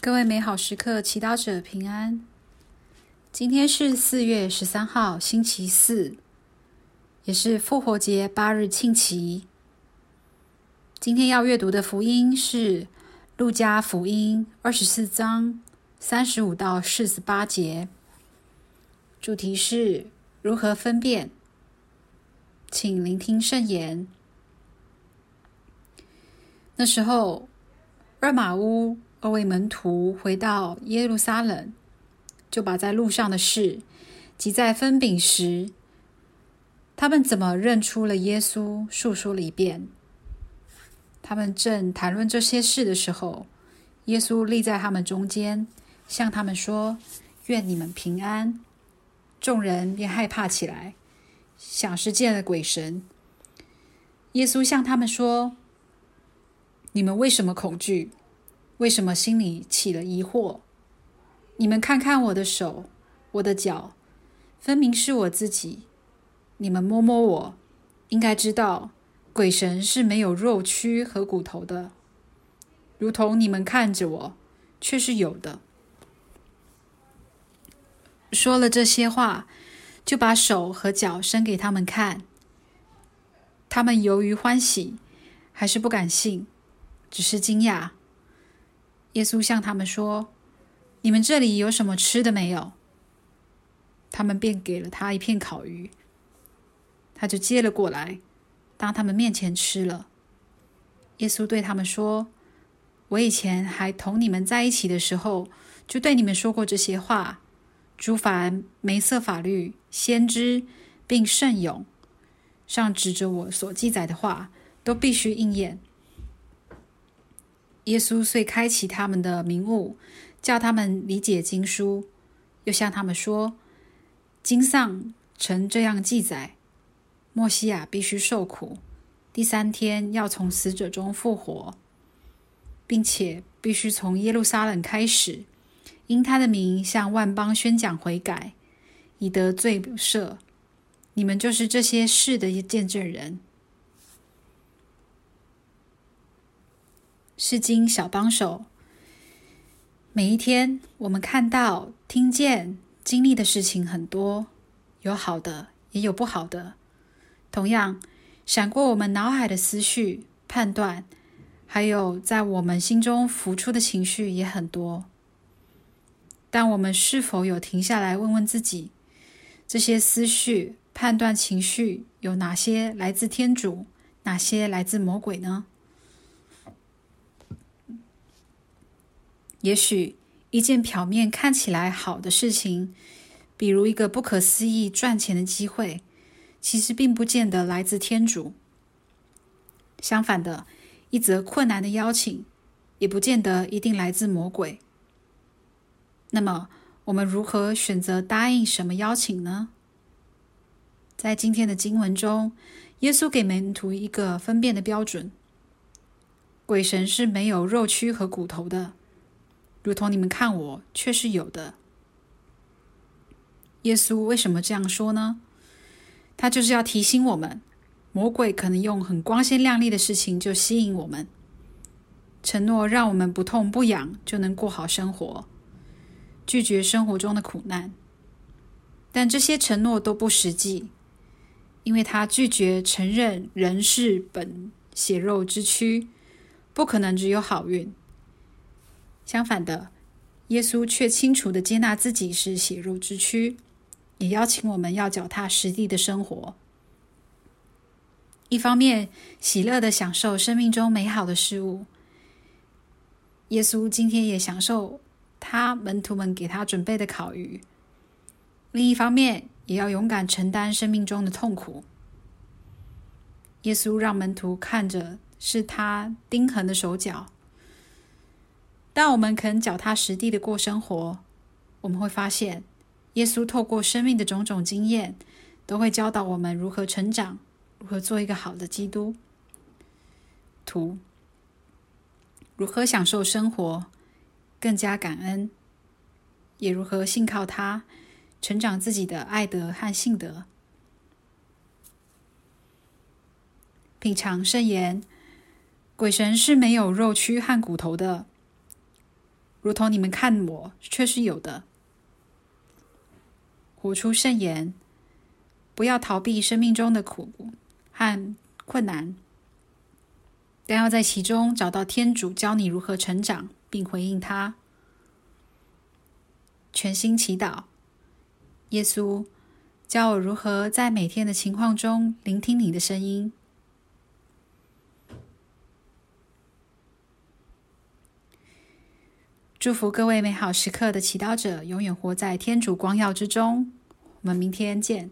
各位美好时刻祈祷者平安。今天是四月十三号，星期四，也是复活节八日庆期。今天要阅读的福音是《路加福音》二十四章三十五到四十八节，主题是如何分辨。请聆听圣言。那时候，厄玛乌。二位门徒回到耶路撒冷，就把在路上的事即在分饼时，他们怎么认出了耶稣，述说了一遍。他们正谈论这些事的时候，耶稣立在他们中间，向他们说：“愿你们平安。”众人便害怕起来，想是见了鬼神。耶稣向他们说：“你们为什么恐惧？”为什么心里起了疑惑？你们看看我的手，我的脚，分明是我自己。你们摸摸我，应该知道，鬼神是没有肉躯和骨头的，如同你们看着我，却是有的。说了这些话，就把手和脚伸给他们看。他们由于欢喜，还是不敢信，只是惊讶。耶稣向他们说：“你们这里有什么吃的没有？”他们便给了他一片烤鱼，他就接了过来，当他们面前吃了。耶稣对他们说：“我以前还同你们在一起的时候，就对你们说过这些话。诸凡梅瑟法律、先知并圣咏上指着我所记载的话，都必须应验。”耶稣遂开启他们的明悟，叫他们理解经书，又向他们说：“经上曾这样记载，默西亚必须受苦，第三天要从死者中复活，并且必须从耶路撒冷开始，因他的名向万邦宣讲悔改，以得罪赦。你们就是这些事的见证人。”圣经小帮手。每一天，我们看到、听见、经历的事情很多，有好的，也有不好的。同样，闪过我们脑海的思绪、判断，还有在我们心中浮出的情绪也很多。但我们是否有停下来问问自己：这些思绪、判断、情绪有哪些来自天主，哪些来自魔鬼呢？也许一件表面看起来好的事情，比如一个不可思议赚钱的机会，其实并不见得来自天主。相反的，一则困难的邀请，也不见得一定来自魔鬼。那么，我们如何选择答应什么邀请呢？在今天的经文中，耶稣给门徒一个分辨的标准：鬼神是没有肉躯和骨头的。如同你们看我，却是有的。耶稣为什么这样说呢？他就是要提醒我们，魔鬼可能用很光鲜亮丽的事情就吸引我们，承诺让我们不痛不痒就能过好生活，拒绝生活中的苦难。但这些承诺都不实际，因为他拒绝承认人是本血肉之躯，不可能只有好运。相反的，耶稣却清楚地接纳自己是血肉之躯，也邀请我们要脚踏实地的生活。一方面，喜乐地享受生命中美好的事物。耶稣今天也享受他门徒们给他准备的烤鱼。另一方面，也要勇敢承担生命中的痛苦。耶稣让门徒看着是他钉痕的手脚。当我们肯脚踏实地的过生活，我们会发现，耶稣透过生命的种种经验，都会教导我们如何成长，如何做一个好的基督徒，如何享受生活，更加感恩，也如何信靠他，成长自己的爱德和信德。品尝圣言，鬼神是没有肉躯和骨头的。如同你们看我却是有的。活出圣言，不要逃避生命中的苦和困难，但要在其中找到天主教你如何成长，并回应他。全心祈祷，耶稣，教我如何在每天的情况中聆听你的声音。祝福各位美好时刻的祈祷者，永远活在天主光耀之中。我们明天见。